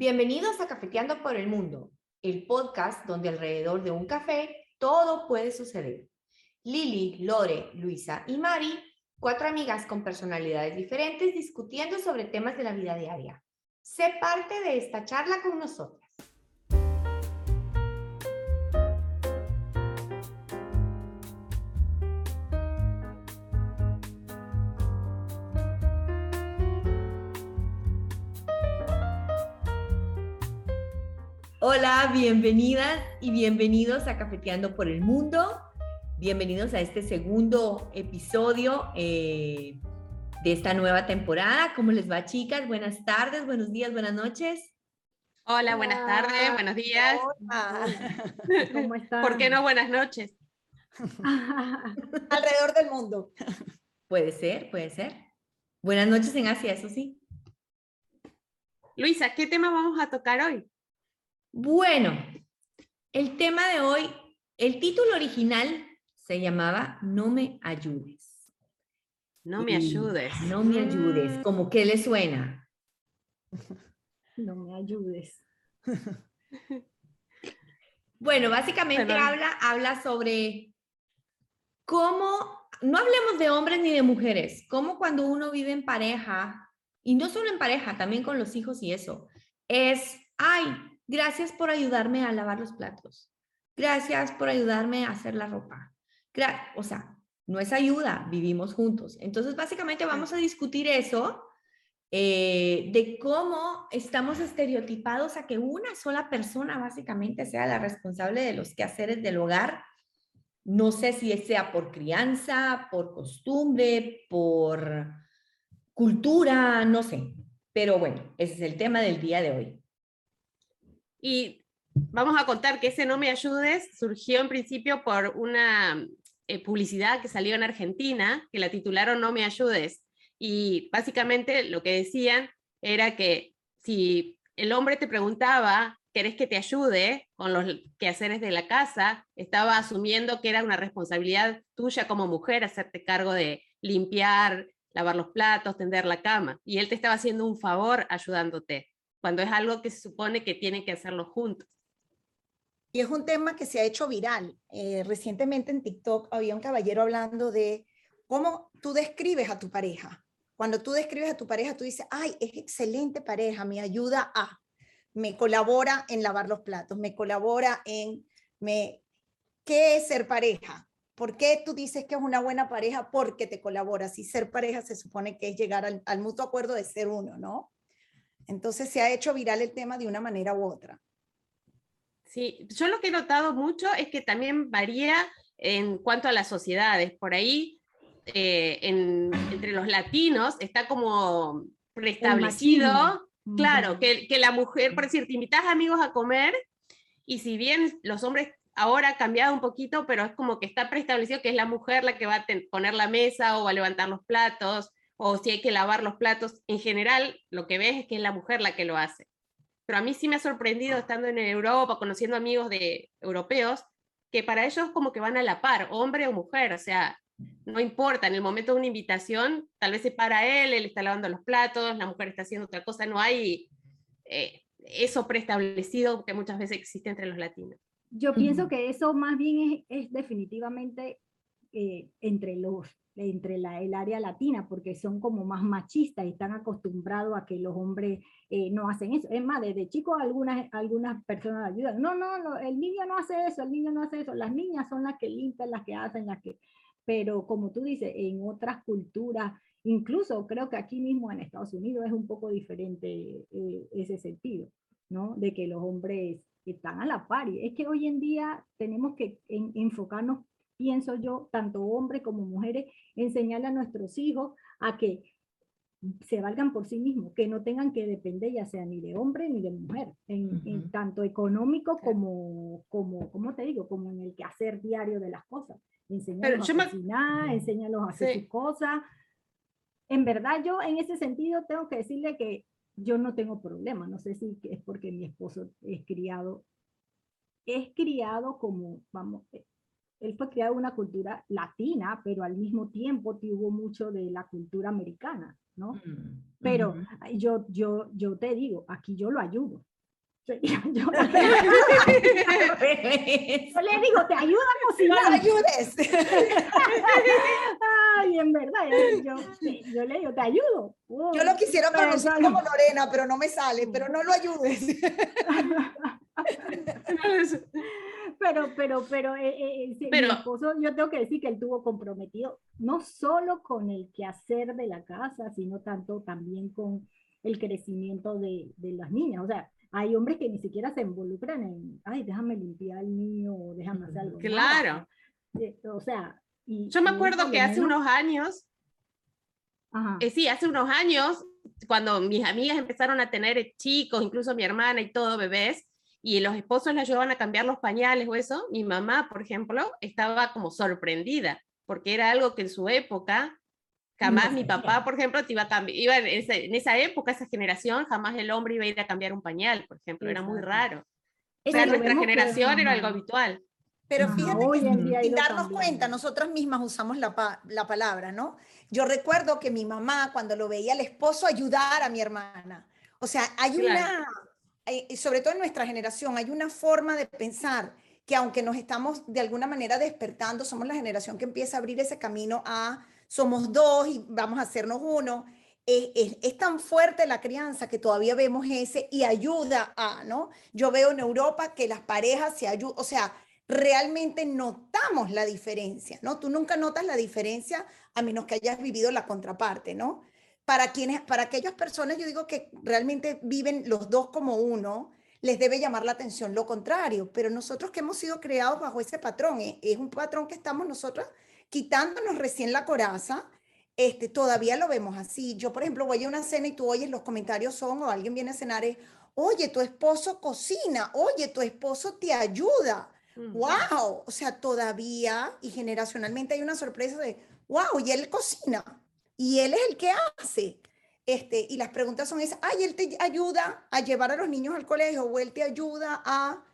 Bienvenidos a Cafeteando por el Mundo, el podcast donde alrededor de un café todo puede suceder. Lili, Lore, Luisa y Mari, cuatro amigas con personalidades diferentes discutiendo sobre temas de la vida diaria. Sé parte de esta charla con nosotras. Hola, bienvenidas y bienvenidos a Cafeteando por el Mundo. Bienvenidos a este segundo episodio eh, de esta nueva temporada. ¿Cómo les va, chicas? Buenas tardes, buenos días, buenas noches. Hola, buenas tardes, buenos días. ¿Cómo están? ¿Por qué no buenas noches? Alrededor del mundo. Puede ser, puede ser. Buenas noches en Asia, eso sí. Luisa, ¿qué tema vamos a tocar hoy? Bueno, el tema de hoy, el título original se llamaba No me ayudes. No me ayudes. No me ayudes. Mm. ¿Cómo que le suena? No me ayudes. Bueno, básicamente Perdón. habla, habla sobre cómo, no hablemos de hombres ni de mujeres, cómo cuando uno vive en pareja, y no solo en pareja, también con los hijos y eso, es, ay, gracias por ayudarme a lavar los platos, gracias por ayudarme a hacer la ropa. Gra- o sea, no es ayuda, vivimos juntos. Entonces, básicamente vamos a discutir eso, eh, de cómo estamos estereotipados a que una sola persona básicamente sea la responsable de los quehaceres del hogar. No sé si sea por crianza, por costumbre, por cultura, no sé. Pero bueno, ese es el tema del día de hoy. Y vamos a contar que ese No me ayudes surgió en principio por una eh, publicidad que salió en Argentina, que la titularon No me ayudes. Y básicamente lo que decían era que si el hombre te preguntaba, ¿querés que te ayude con los quehaceres de la casa? Estaba asumiendo que era una responsabilidad tuya como mujer hacerte cargo de limpiar, lavar los platos, tender la cama. Y él te estaba haciendo un favor ayudándote, cuando es algo que se supone que tienen que hacerlo juntos. Y es un tema que se ha hecho viral. Eh, recientemente en TikTok había un caballero hablando de cómo tú describes a tu pareja. Cuando tú describes a tu pareja, tú dices, ay, es excelente pareja, me ayuda a, me colabora en lavar los platos, me colabora en, me, ¿qué es ser pareja? ¿Por qué tú dices que es una buena pareja? Porque te colabora. Si ser pareja se supone que es llegar al, al mutuo acuerdo de ser uno, ¿no? Entonces se ha hecho viral el tema de una manera u otra. Sí, yo lo que he notado mucho es que también varía en cuanto a las sociedades. Por ahí, eh, en- entre los latinos, está como preestablecido, claro, que, que la mujer, por decir, te invitas amigos a comer y si bien los hombres ahora ha cambiado un poquito, pero es como que está preestablecido que es la mujer la que va a poner la mesa o va a levantar los platos o si hay que lavar los platos, en general lo que ves es que es la mujer la que lo hace. Pero a mí sí me ha sorprendido estando en Europa, conociendo amigos de europeos, que para ellos como que van a la par, hombre o mujer, o sea, no importa, en el momento de una invitación, tal vez se para él, él está lavando los platos, la mujer está haciendo otra cosa, no hay eh, eso preestablecido que muchas veces existe entre los latinos. Yo pienso que eso más bien es, es definitivamente eh, entre los entre la, el área latina, porque son como más machistas y están acostumbrados a que los hombres eh, no hacen eso. Es más, desde chicos algunas, algunas personas ayudan. No, no, no, el niño no hace eso, el niño no hace eso. Las niñas son las que limpian, las que hacen, las que... Pero como tú dices, en otras culturas, incluso creo que aquí mismo en Estados Unidos es un poco diferente eh, ese sentido, ¿no? De que los hombres están a la par. Y es que hoy en día tenemos que en- enfocarnos, pienso yo, tanto hombres como mujeres, enseñarle a nuestros hijos a que se valgan por sí mismos, que no tengan que depender ya sea ni de hombre ni de mujer, en, en Ujú. tanto económico como, como, como te digo, como en el quehacer diario de las cosas. Enseñarlos a me- cocinar, enseñarlos a hacer Sí. sus cosas. En verdad yo en ese sentido tengo que decirle que yo no tengo problema, no sé si es porque mi esposo es criado, es criado como, vamos, él fue criado en una cultura latina, pero al mismo tiempo tuvo mucho de la cultura americana, ¿no? Mm, Pero yo, yo, yo te digo, aquí yo lo ayudo. Yo, yo- yo le digo, te ayudo a No cocinar. la ayudes. Ay, en verdad, yo, yo- yo le digo, te ayudo. Oh, Yo lo quisiera Pero pronunciar solo- como Lorena, pero no me sale, pero no lo ayudes. Pero, pero, pero, eh, eh, eh, sí, mi Pero- esposo, yo tengo que decir que él tuvo comprometido no solo con el quehacer de la casa, sino tanto también con el crecimiento de, de las niñas. O sea, hay hombres que ni siquiera se involucran en, ay, déjame limpiar el mío, o déjame hacer algo. Claro. Nada. Eh, O sea, y, Yo me acuerdo que hace unos años, Ajá. eh, sí, hace unos años, cuando mis amigas empezaron a tener chicos, incluso mi hermana y todo, bebés, y los esposos les ayudaban a cambiar los pañales o eso, mi mamá, por ejemplo, estaba como sorprendida, porque era algo que en su época, jamás No mi papá, por ejemplo, te iba a cambiar, iba en, ese- en esa época, esa generación, jamás el hombre iba a ir a cambiar un pañal, por ejemplo, era muy raro. Lo nuestra generación era algo habitual. Pero Ajá, fíjate que sin darnos cambiando. cuenta, nosotras mismas usamos la, pa- la palabra, ¿no? Yo recuerdo que mi mamá, cuando lo veía al esposo ayudar a mi hermana, o sea, hay Claro. una, eh, sobre todo en nuestra generación, hay una forma de pensar que aunque nos estamos de alguna manera despertando, somos la generación que empieza a abrir ese camino a somos dos y vamos a hacernos uno. eh, es, es tan fuerte la crianza que todavía vemos ese y ayuda a, ¿no? Yo veo en Europa que las parejas se ayudan, o sea, realmente notamos la diferencia, ¿no? Tú nunca notas la diferencia a menos que hayas vivido la contraparte, ¿no? Para quienes, para aquellas personas, yo digo que realmente viven los dos como uno, les debe llamar la atención lo contrario, pero nosotros que hemos sido creados bajo ese patrón, eh, es un patrón que estamos nosotros quitándonos recién la coraza, este, todavía lo vemos así. Yo, por ejemplo, voy a una cena y tú oyes los comentarios son, o alguien viene a cenar, es, oye, tu esposo cocina, oye, tu esposo te ayuda. ¡Wow! O sea, todavía y generacionalmente hay una sorpresa de, ¡Wow! Y él cocina. Y él es el que hace. Este, y las preguntas son esas, ay, él te ayuda a llevar a los niños al colegio o él te ayuda a...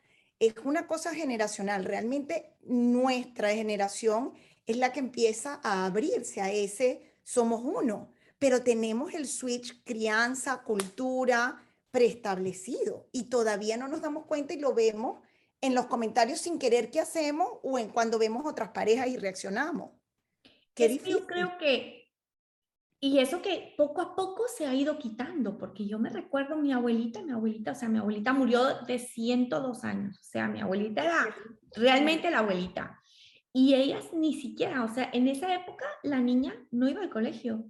Es una cosa generacional. Realmente nuestra generación es la que empieza a abrirse a ese somos uno. Pero tenemos el switch crianza, cultura preestablecido y todavía no nos damos cuenta y lo vemos en los comentarios sin querer que hacemos o en cuando vemos otras parejas y reaccionamos. Qué Es que difícil. yo creo que, y eso que poco a poco se ha ido quitando, porque yo me recuerdo mi abuelita, mi abuelita, o sea, mi abuelita murió de 102 años, o sea, mi abuelita era realmente la abuelita. Y ellas ni siquiera, o sea, en esa época la niña no iba al colegio.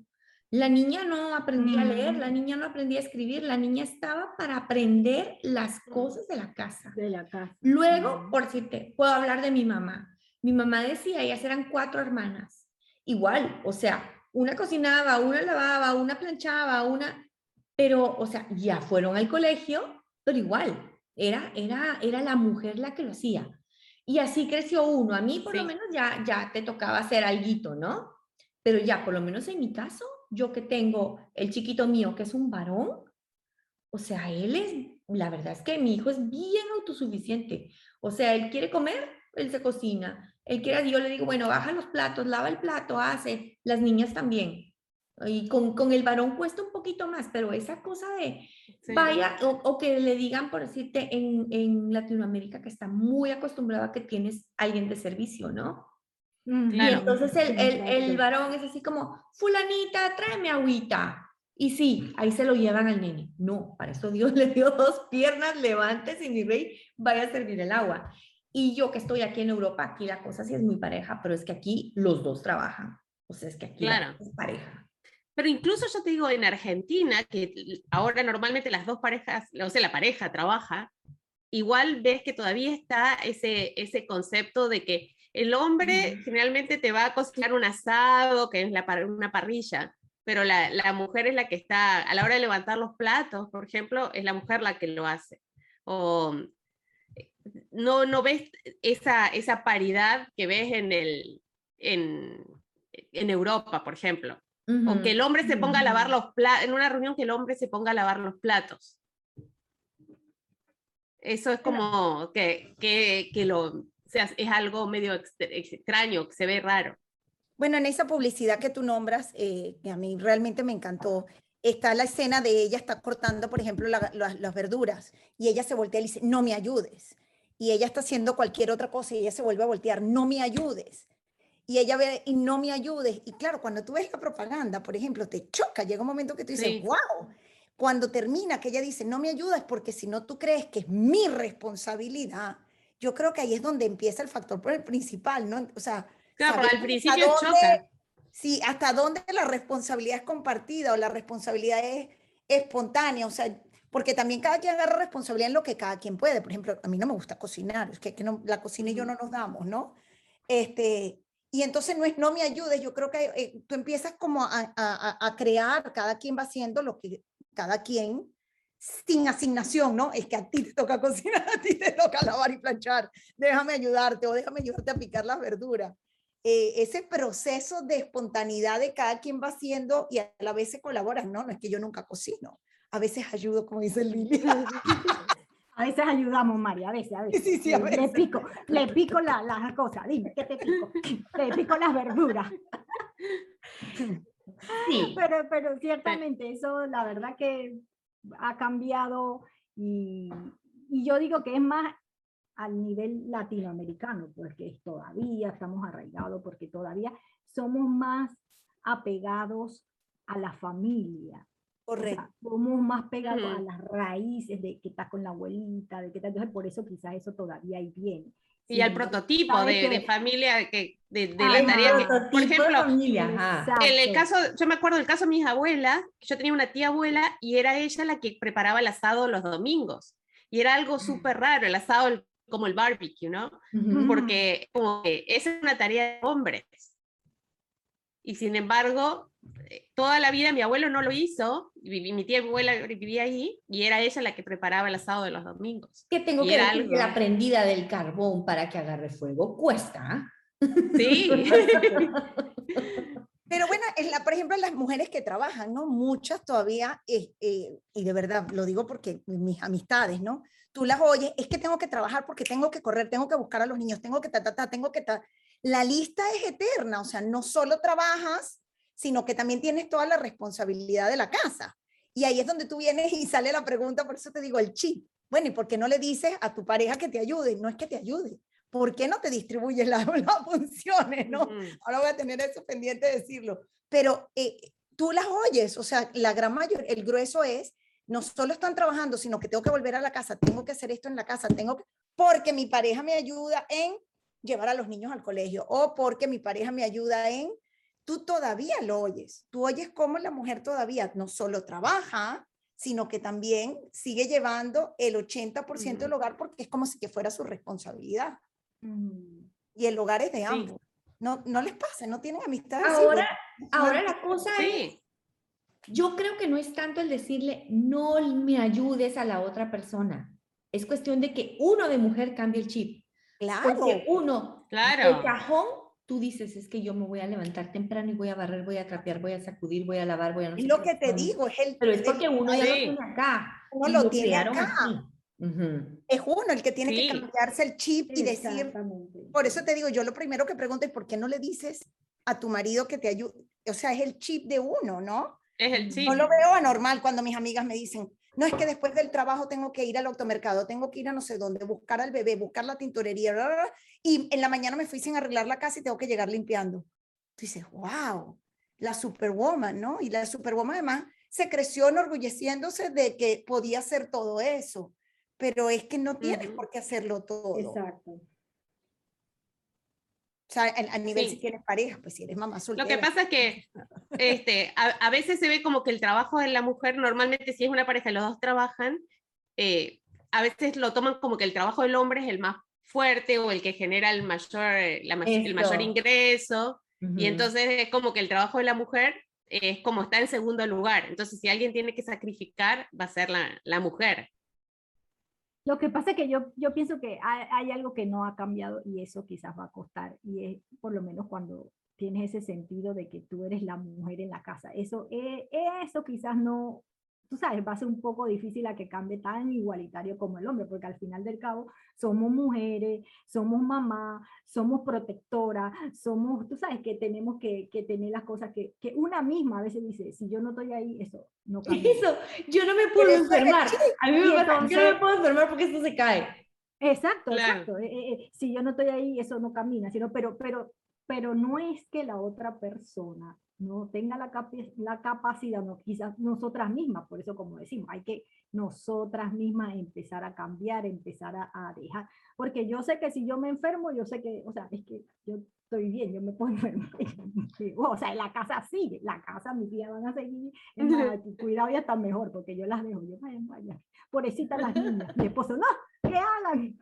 La niña no aprendía a leer, la Mm. niña no aprendía a escribir, la niña estaba para aprender las cosas de la casa. de la casa. Luego, Mm. por decirte, puedo hablar de mi mamá. Mi mamá decía, ellas eran cuatro hermanas. Igual, o sea, una cocinaba, una lavaba, una planchaba, una... Pero, o sea, ya fueron al colegio, pero igual, era, era, era la mujer la que lo hacía. Y así creció uno. A mí, por lo menos, ya, ya te tocaba hacer alguito, ¿no? Pero ya, por lo menos en mi caso, yo que tengo el chiquito mío, que es un varón, o sea, él es, la verdad es que mi hijo es bien autosuficiente. O sea, él quiere comer, él se cocina. Él quiere, yo le digo, bueno, baja los platos, lava el plato, hace. Las niñas también. Y con, con el varón cuesta un poquito más, pero esa cosa de Sí. vaya, o, o que le digan, por decirte, en, en Latinoamérica que está muy acostumbrado a que tienes alguien de servicio, ¿no? Ujú. Y entonces el, el, el varón es así como, fulanita, tráeme agüita. Y sí, ahí se lo llevan al nene. No, para eso Dios le dio dos piernas, levántese y mi rey, vaya a servir el agua. Y yo que estoy aquí en Europa, aquí la cosa sí es muy pareja, pero es que aquí los dos trabajan. O sea, es que aquí la Claro. es pareja. Pero incluso yo te digo, en Argentina, que ahora normalmente las dos parejas, o sea, la pareja trabaja, igual ves que todavía está ese, ese concepto de que el hombre generalmente te va a cocinar un asado, que es la, una parrilla, pero la, la mujer es la que está, a la hora de levantar los platos, por ejemplo, es la mujer la que lo hace. O no, no ves esa, esa paridad que ves en, el, en, en Europa, por ejemplo. O que el hombre se ponga a lavar los platos, en una reunión que el hombre se ponga a lavar los platos. Eso es como que, que, que lo, o sea, es algo medio ex- extraño, que se ve raro. Bueno, en esa publicidad que tú nombras, eh, que a mí realmente me encantó, está la escena de ella está cortando, por ejemplo, la- la- las verduras y ella se voltea y le dice, no me ayudes. Y ella está haciendo cualquier otra cosa y ella se vuelve a voltear, no me ayudes. Y ella ve, y no me ayudes. Y claro, cuando tú ves la propaganda, por ejemplo, te choca, llega un momento que tú dices, Sí. wow. Cuando termina, que ella dice, no me ayudas porque si no tú crees que es mi responsabilidad, yo creo que ahí es donde empieza el factor principal, ¿no? O sea, Claro, al principio dónde- choca. Sí, hasta dónde la responsabilidad es compartida o la responsabilidad es espontánea, o sea, porque también cada quien agarra responsabilidad en lo que cada quien puede. Por ejemplo, a mí no me gusta cocinar, es que, que no, la cocina y yo no nos damos, ¿no? Este, y entonces no es no me ayudes, yo creo que eh, tú empiezas como a, a- a- crear, cada quien va haciendo lo que cada quien sin asignación, ¿no? Es que a ti te toca cocinar, a ti te toca lavar y planchar, déjame ayudarte o déjame ayudarte a picar las verduras. Eh, ese proceso de espontaneidad de cada quien va haciendo y a la vez se colaboran, ¿no? No es que yo nunca cocino, a veces ayudo, como dice Lili. A veces ayudamos, María, a veces, a veces. Sí, sí, a le, le veces. pico, le pico la- las cosas, dime, ¿qué te pico? Le pico las verduras. Sí, Pero, pero ciertamente eso, la verdad que ha cambiado y, y yo digo que es más al nivel latinoamericano, porque todavía estamos arraigados, porque todavía somos más apegados a la familia. O sea, Correcto. somos más pegados a las raíces de que estás con la abuelita, de que tal, entonces por eso quizás eso todavía ahí viene. Y al Sí, prototipo de, de familia que, de, de Ay, la tarea que, por ejemplo, en el caso, yo me acuerdo del caso de mis abuelas, yo tenía una tía abuela y era ella la que preparaba el asado los domingos. Y era algo súper raro, el asado como el barbecue, ¿no? Ujú. Porque como que esa es una tarea de hombres. Y sin embargo, toda la vida mi abuelo no lo hizo, y mi tía abuela vivía ahí, y era ella la que preparaba el asado de los domingos. ¿Qué tengo Y que decir algo. la prendida del carbón para que agarre fuego? Cuesta. Sí. Pero bueno, en la, por ejemplo, las mujeres que trabajan, ¿no? Muchas todavía, eh, eh, y de verdad lo digo porque mis amistades, ¿no? Tú las oyes, es que tengo que trabajar porque tengo que correr, tengo que buscar a los niños, tengo que ta, ta, ta, tengo que ta. La lista es eterna, o sea, no solo trabajas, sino que también tienes toda la responsabilidad de la casa. Y ahí es donde tú vienes y sale la pregunta, por eso te digo el chip. Bueno, ¿y por qué no le dices a tu pareja que te ayude? No es que te ayude. ¿Por qué no te distribuyes las las funciones, no? Ahora voy a tener eso pendiente de decirlo, pero eh, tú las oyes, o sea, la gran mayoría, el grueso es, no solo están trabajando, sino que tengo que volver a la casa, tengo que hacer esto en la casa, tengo que, porque mi pareja me ayuda en llevar a los niños al colegio, o porque mi pareja me ayuda en, tú todavía lo oyes, tú oyes cómo la mujer todavía no solo trabaja, sino que también sigue llevando el 80% del hogar porque es como si que fuera su responsabilidad. Y el hogar es de Sí. ambos. No, no les pasa, no tienen amistades. Ahora, ahora la cosa es, Sí. yo creo que no es tanto el decirle, no me ayudes a la otra persona. Es cuestión de que uno de mujer cambie el chip. claro. Porque uno, Claro. el cajón, tú dices, es que yo me voy a levantar temprano y voy a barrer, voy a trapear, voy a sacudir, voy a lavar, voy a no sé lo que te digo, es el, Pero es porque uno ya lo Sí. tiene acá. Uno y lo tiene acá. así. Ujú. es uno el que tiene que Sí. cambiarse el chip y decir, Exactamente. por eso te digo, yo lo primero que pregunto es, ¿por qué no le dices a tu marido que te ayude? O sea, es el chip de uno, ¿no? Es el sí. No lo veo anormal cuando mis amigas me dicen, no es que después del trabajo tengo que ir al automercado, tengo que ir a no sé dónde, buscar al bebé, buscar la tintorería, bla, bla, bla, y en la mañana me fui sin arreglar la casa y tengo que llegar limpiando. Tú dices, wow, la superwoman, ¿no? Y la superwoman además se creció enorgulleciéndose de que podía hacer todo eso, pero es que no tienes Ujú. por qué hacerlo todo. Exacto. Sea, a, a nivel Sí. si tienes pareja, pues si eres mamá Lo soltera. que pasa es que este, a, a veces se ve como que el trabajo de la mujer, normalmente si es una pareja los dos trabajan, eh, a veces lo toman como que el trabajo del hombre es el más fuerte o el que genera el mayor, eh, la el mayor Eso. ingreso, y entonces es como que el trabajo de la mujer es como está en segundo lugar. Entonces, si alguien tiene que sacrificar, va a ser la, la mujer. Lo que pasa es que yo, yo pienso que hay, algo que no ha cambiado y eso quizás va a costar, y es por lo menos cuando tienes ese sentido de que tú eres la mujer en la casa. Eso, eh, eso quizás no, tú sabes, va a ser un poco difícil a que cambie tan igualitario como el hombre, porque al final del cabo somos mujeres, somos mamá, somos protectoras, somos, tú sabes, que tenemos que, que tener las cosas que, que, una misma a veces dice, si yo no estoy ahí, eso no cambia. Eso, yo no me puedo enfermar. A mí me pasa, yo no me puedo enfermar porque esto se cae. Exacto, exacto. Eh, eh, eh, si yo no estoy ahí, eso no camina, sino, pero, pero, pero no es que la otra persona no tenga la, la capacidad, no, quizás nosotras mismas, por eso como decimos, hay que nosotras mismas empezar a cambiar, empezar a, a, dejar, porque yo sé que si yo me enfermo, yo sé que, o sea, es que yo estoy bien, yo me puedo enfermar, o sea, en la casa sigue, la casa, mis días van a seguir, cuidado ya está mejor, porque yo las dejo, yo vayan, vayan, pobrecitas las niñas, mi esposo, no, que hagan,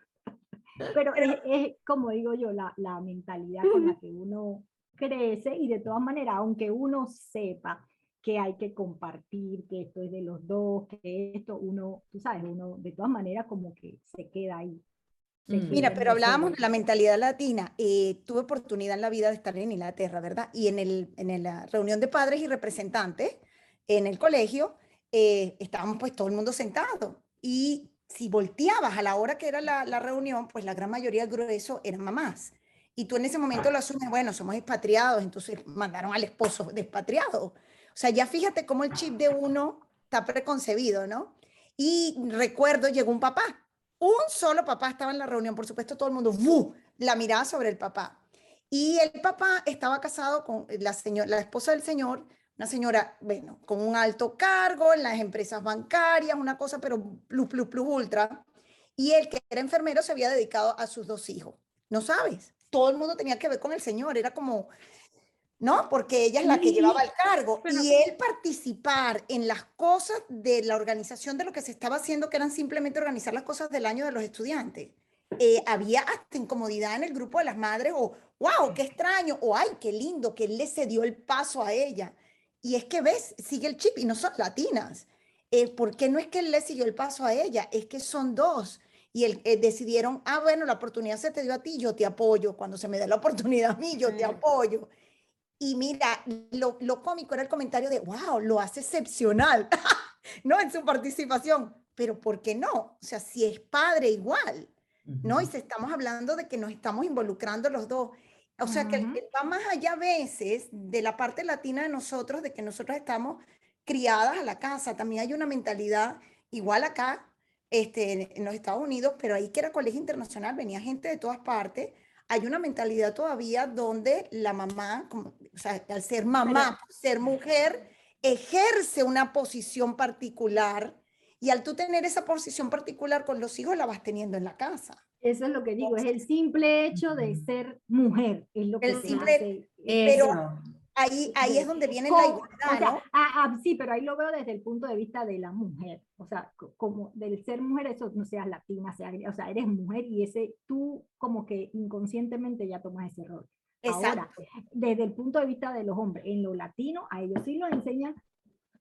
pero es, es, como digo yo, la, la mentalidad con la que uno crece y de todas maneras, aunque uno sepa que hay que compartir, que esto es de los dos, que esto uno, tú sabes, uno de todas maneras como que se queda ahí. Se mm. Mira, pero hablábamos de la mentalidad latina. Eh, tuve oportunidad en la vida de estar en Inglaterra, ¿verdad? Y en, el, en la reunión de padres y representantes en el colegio, eh, estábamos pues todo el mundo sentado. Y si volteabas a la hora que era la, la reunión, pues la gran mayoría, grueso, eran mamás. Y tú en ese momento lo asumes, bueno, somos expatriados, entonces mandaron al esposo de expatriado. O sea, ya fíjate cómo el chip de uno está preconcebido, ¿no? Y recuerdo, llegó un papá, un solo papá estaba en la reunión, por supuesto todo el mundo, ¡bu! la mirada sobre el papá. Y el papá estaba casado con la, señora, la esposa del señor, una señora, bueno, con un alto cargo en las empresas bancarias, una cosa, pero plus, plus, plus, ultra. Y él, que era enfermero, se había dedicado a sus dos hijos. ¿No sabes? todo el mundo tenía que ver con el Señor, era como, ¿no? Porque ella es la que llevaba el cargo. y él participar en las cosas de la organización de lo que se estaba haciendo, que eran simplemente organizar las cosas del año de los estudiantes. Eh, había hasta incomodidad en el grupo de las madres, o wow, qué extraño, o ay, qué lindo, que él le cedió el paso a ella. Y es que ves, sigue el chip y no son latinas. Eh, ¿Por qué no es que él le siguió el paso a ella? Es que son dos y el, eh, decidieron, ah, bueno, la oportunidad se te dio a ti, yo te apoyo. Cuando se me da la oportunidad a mí, yo te apoyo. Y mira, lo, lo cómico era el comentario de, wow, lo hace excepcional, ¿no? En su participación. Pero ¿por qué no? O sea, si es padre igual, ¿no? Y si estamos hablando de que nos estamos involucrando los dos. O sea, que va más allá a veces de la parte latina de nosotros, de que nosotros estamos criadas a la casa. También hay una mentalidad igual acá este, en los Estados Unidos, pero ahí que era colegio internacional, venía gente de todas partes. Hay una mentalidad todavía donde la mamá, como, o sea, al ser mamá, ser mujer, ejerce una posición particular y al tú tener esa posición particular con los hijos, la vas teniendo en la casa. Eso es lo que digo, es el simple hecho de ser mujer, es lo que el simple, Pero ahí, ahí es donde viene la igualdad, ¿no? Ah, ah, sí, pero ahí lo veo desde el punto de vista de la mujer, o sea, como del ser mujer, eso no seas latina, sea, o sea, eres mujer y ese tú como que inconscientemente ya tomas ese rol. Ahora, desde el punto de vista de los hombres, en lo latino, a ellos sí lo enseñan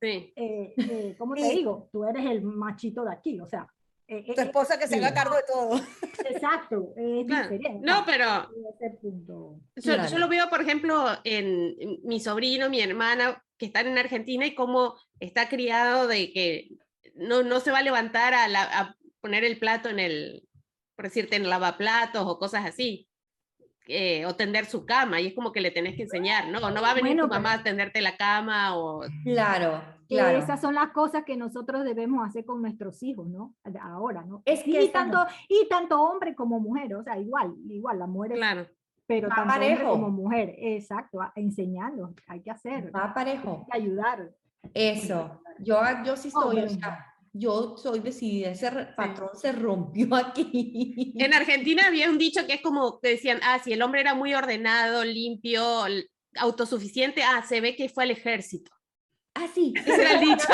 Sí. Eh, eh, ¿Cómo te digo? Tú eres el machito de aquí, o sea, eh, tu esposa que se haga cargo de todo. Exacto, es diferente. No, pero yo, yo, lo veo, por ejemplo, en, mi sobrino, mi hermana, que están en Argentina y cómo está criado de que no, no se va a levantar a, a poner el plato en el, por decirte, en lavaplatos o cosas así. Eh, o tender su cama, y es como que le tenés que enseñar, ¿no? No va a venir tu mamá a tenderte la cama o... Claro, claro. Esas son las cosas que nosotros debemos hacer con nuestros hijos, ¿no? Ahora, ¿no? Es que y, tanto, y tanto hombre como mujer, o sea, igual, igual, la mujer Claro. Pero tanto hombre como mujer, exacto, enseñarlo, hay que hacer. Va parejo. Hay que ayudar. Eso, yo, yo sí estoy, o sea, yo soy decidida, ese patrón se rompió aquí. En Argentina había un dicho que es como que decían, ah, si el hombre era muy ordenado, limpio, autosuficiente, ah, se ve que fue al ejército. Ah, sí. Ese era el dicho.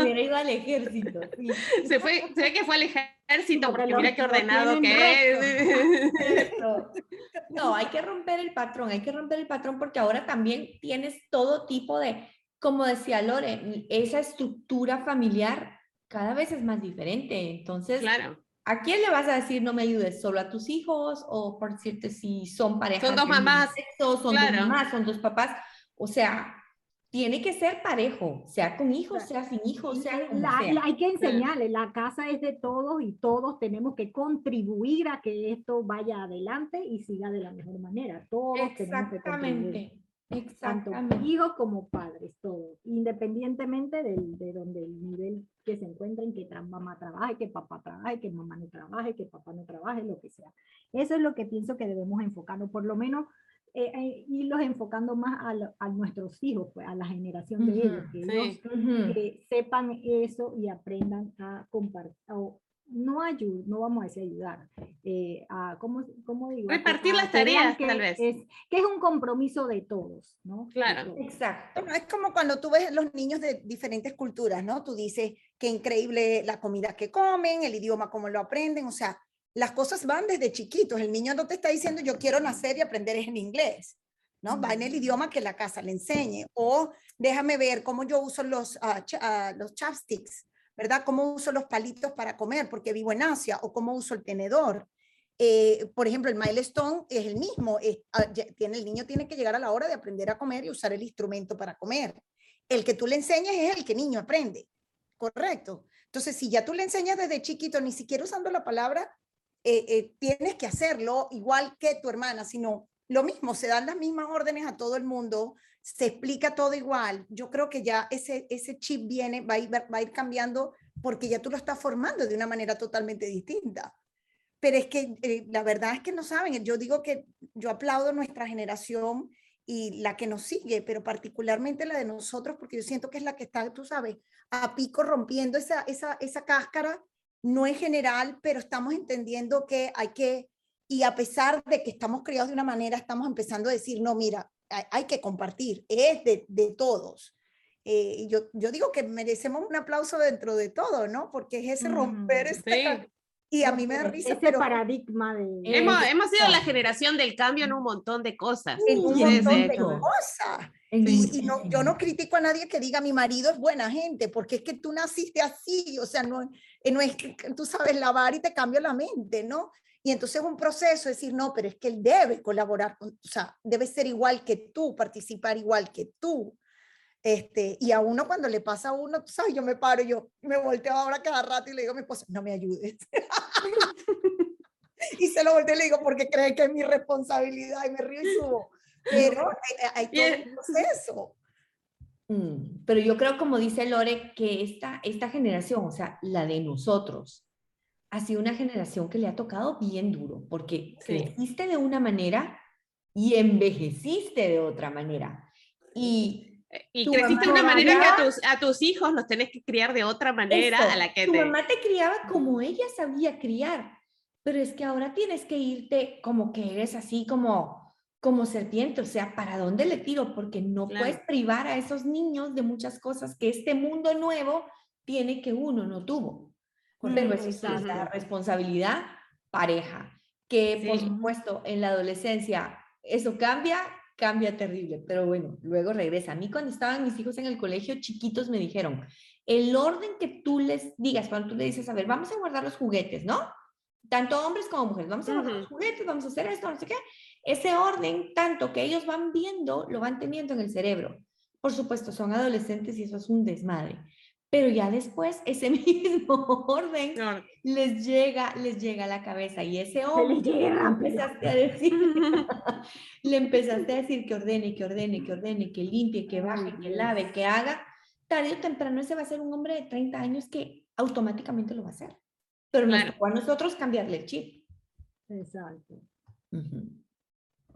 hubiera ido al ejército. Se, fue, se ve que fue al ejército porque mira qué ordenado que es. No, hay que romper el patrón, hay que romper el patrón porque ahora también tienes todo tipo de, como decía Lore, esa estructura familiar cada vez es más diferente. Entonces, claro. ¿a quién le vas a decir no me ayudes? ¿Solo a tus hijos? O por cierto, si son parejas. Son dos mamás. son dos mamás, son dos papás. O sea, tiene que ser parejo, sea con hijos, sea sin hijos, sea como La- sea. la- hay que enseñarle, la casa es de todos y todos tenemos que contribuir a que esto vaya adelante y siga de la mejor manera. Todos tenemos que Tanto hijos como padres, todos, independientemente del, de donde el nivel que se encuentren, que mamá trabaje, que papá trabaje, que mamá no trabaje, que papá no trabaje, lo que sea. Eso es lo que pienso que debemos enfocarnos, por lo menos eh, eh, irlos enfocando más a, lo- a nuestros hijos, pues, a la generación de ellos, que sí. ellos que sepan eso y aprendan a compartir, no ayudar, no vamos a decir ayudar, eh, a, ¿cómo, cómo digo? Repartir las tareas, que tal vez. Es, que es un compromiso de todos, ¿no? Claro. Exacto. Bueno, es como cuando tú ves los niños de diferentes culturas, ¿no? Tú dices qué increíble la comida que comen, el idioma cómo lo aprenden, o sea, las cosas van desde chiquitos. El niño no te está diciendo yo quiero nacer y aprender en inglés, ¿no? Va en el idioma que la casa le enseñe. O déjame ver cómo yo uso los, ah, cha- ah, los chopsticks, ¿verdad? Cómo uso los palitos para comer porque vivo en Asia o cómo uso el tenedor. Eh, por ejemplo, el milestone es el mismo. ah, tiene, el niño tiene que llegar a la hora de aprender a comer y usar el instrumento para comer. El que tú le enseñas es el que niño aprende. Correcto. Entonces, si ya tú le enseñas desde chiquito, ni siquiera usando la palabra, eh, eh, tienes que hacerlo igual que tu hermana, sino lo mismo, se dan las mismas órdenes a todo el mundo, se explica todo igual. Yo creo que ya ese, ese chip viene, va a, ir, va a ir cambiando porque ya tú lo estás formando de una manera totalmente distinta. Pero es que eh, la verdad es que no saben, yo digo que yo aplaudo nuestra generación y la que nos sigue, pero particularmente la de nosotros, porque yo siento que es la que está, tú sabes, a pico rompiendo esa, esa, esa cáscara, no en general, pero estamos entendiendo que hay que, y a pesar de que estamos criados de una manera, estamos empezando a decir, no, mira, hay, hay que compartir, es de, de todos. Eh, y yo, yo digo que merecemos un aplauso dentro de todo, ¿no? Porque es ese romper, Mm, sí. ca- y a mí me da Ese risa, pero paradigma de... Hemos, hemos sido la generación del cambio en un montón de cosas. en un montón de cosas. Y, y no, yo no critico a nadie que diga mi marido es buena gente, porque es que tú naciste así, o sea, no, eh, no es que tú sabes lavar y te cambia la mente, ¿no? Y entonces es un proceso, decir, no, pero es que él debe colaborar, con, o sea, debe ser igual que tú, participar igual que tú. Este, y a uno cuando le pasa a uno, tú sabes, yo me paro, yo me volteo ahora cada rato y le digo a mi esposo, no me ayudes. y se lo volteo y le digo, porque cree que es mi responsabilidad y me río y subo. Pero hay, hay todo un proceso. Mm, Pero yo creo, como dice Lore, que esta, esta generación, o sea, la de nosotros, ha sido una generación que le ha tocado bien duro, porque Sí. creciste de una manera y envejeciste de otra manera. Y Y Tu creciste de una manera que a tus, a tus hijos los tenés que criar de otra manera eso, a la que tu te... mamá te criaba como ella sabía criar, pero es que ahora tienes que irte como que eres así como como serpiente, o sea, ¿para dónde le tiro? Porque no Claro. puedes privar a esos niños de muchas cosas que este mundo nuevo tiene que uno no tuvo. Pero eso sí, la responsabilidad pareja, que por Sí. supuesto en la adolescencia eso cambia, cambia terrible, pero bueno, luego regresa. A mí cuando estaban mis hijos en el colegio chiquitos me dijeron, el orden que tú les digas, cuando tú le dices, a ver, vamos a guardar los juguetes, ¿no? Tanto hombres como mujeres, vamos a guardar los Ujú. juguetes, vamos a hacer esto, no sé qué. Ese orden, tanto que ellos van viendo, lo van teniendo en el cerebro. Por supuesto, son adolescentes y eso es un desmadre. Pero ya después ese mismo orden No, les llega, les llega a la cabeza y ese rápido. empezaste a decir, le empezaste a decir que ordene, que ordene, que ordene, que limpie, que baje, que lave, que haga, tarde o temprano ese va a ser un hombre de 30 años que automáticamente lo va a hacer. Pero nos Claro. tocó a nosotros cambiarle el chip. Exacto. Ujú.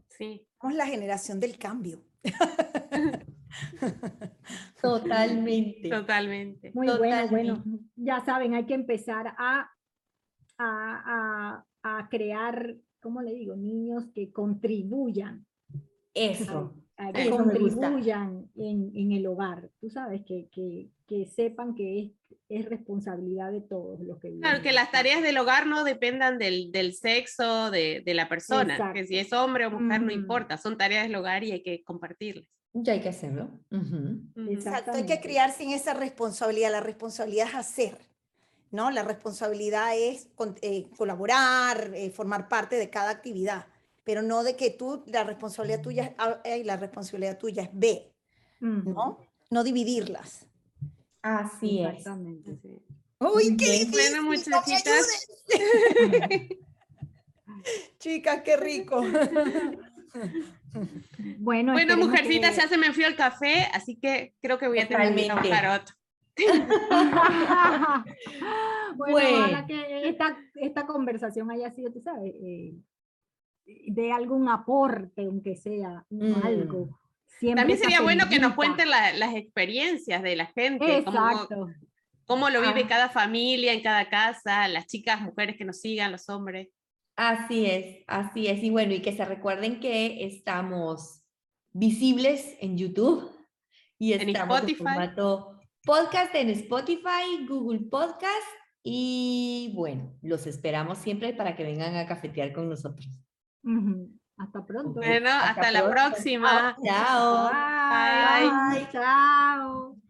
sí. Somos la generación del cambio. Totalmente. Totalmente. Muy bueno, bueno. Ya saben, hay que empezar a, a, a, a crear, ¿cómo le digo? Niños que contribuyan, Eso. a que Eso contribuyan en, en el hogar. Tú sabes, que, que, que sepan que es, es responsabilidad de todos los que viven. Claro, que la las tareas del hogar no dependan del, del sexo de, de la persona, que si es hombre o mujer no importa, son tareas del hogar y hay que compartirlas. Ya hay que hacerlo. Ujú. Ujú. Exacto. Hay que criar sin esa responsabilidad. La responsabilidad es hacer, ¿no? La responsabilidad es con- eh, colaborar, eh, formar parte de cada actividad, pero no de que tú, la responsabilidad tuya es A y la responsabilidad tuya es B, Ujú. ¿no? no dividirlas. Así es. Exactamente. Sí. ¡Uy, qué Bueno, difícil! no me muchachitas. Chicas, qué rico. Bueno, Bueno, mujercitas, que- ya se me enfrió el café, así que creo que voy a tener buscar otro. bueno, Bueno. ojalá que esta, esta conversación haya sido, tú sabes, eh, de algún aporte, aunque sea Mm. algo. Siempre También sería bueno que nos cuenten la- las experiencias de la gente, cómo, Exacto. cómo lo vive Ah. cada familia, en cada casa, las chicas, mujeres que nos sigan, los hombres. Así es, así es. Y bueno, y que se recuerden que estamos visibles en YouTube y En estamos en Spotify. formato podcast en Spotify, Google Podcast y bueno, los esperamos siempre para que vengan a cafetear con nosotros. Hasta pronto. Bueno, Hasta hasta la pronto. próxima. Chao. Bye. Bye. Chao.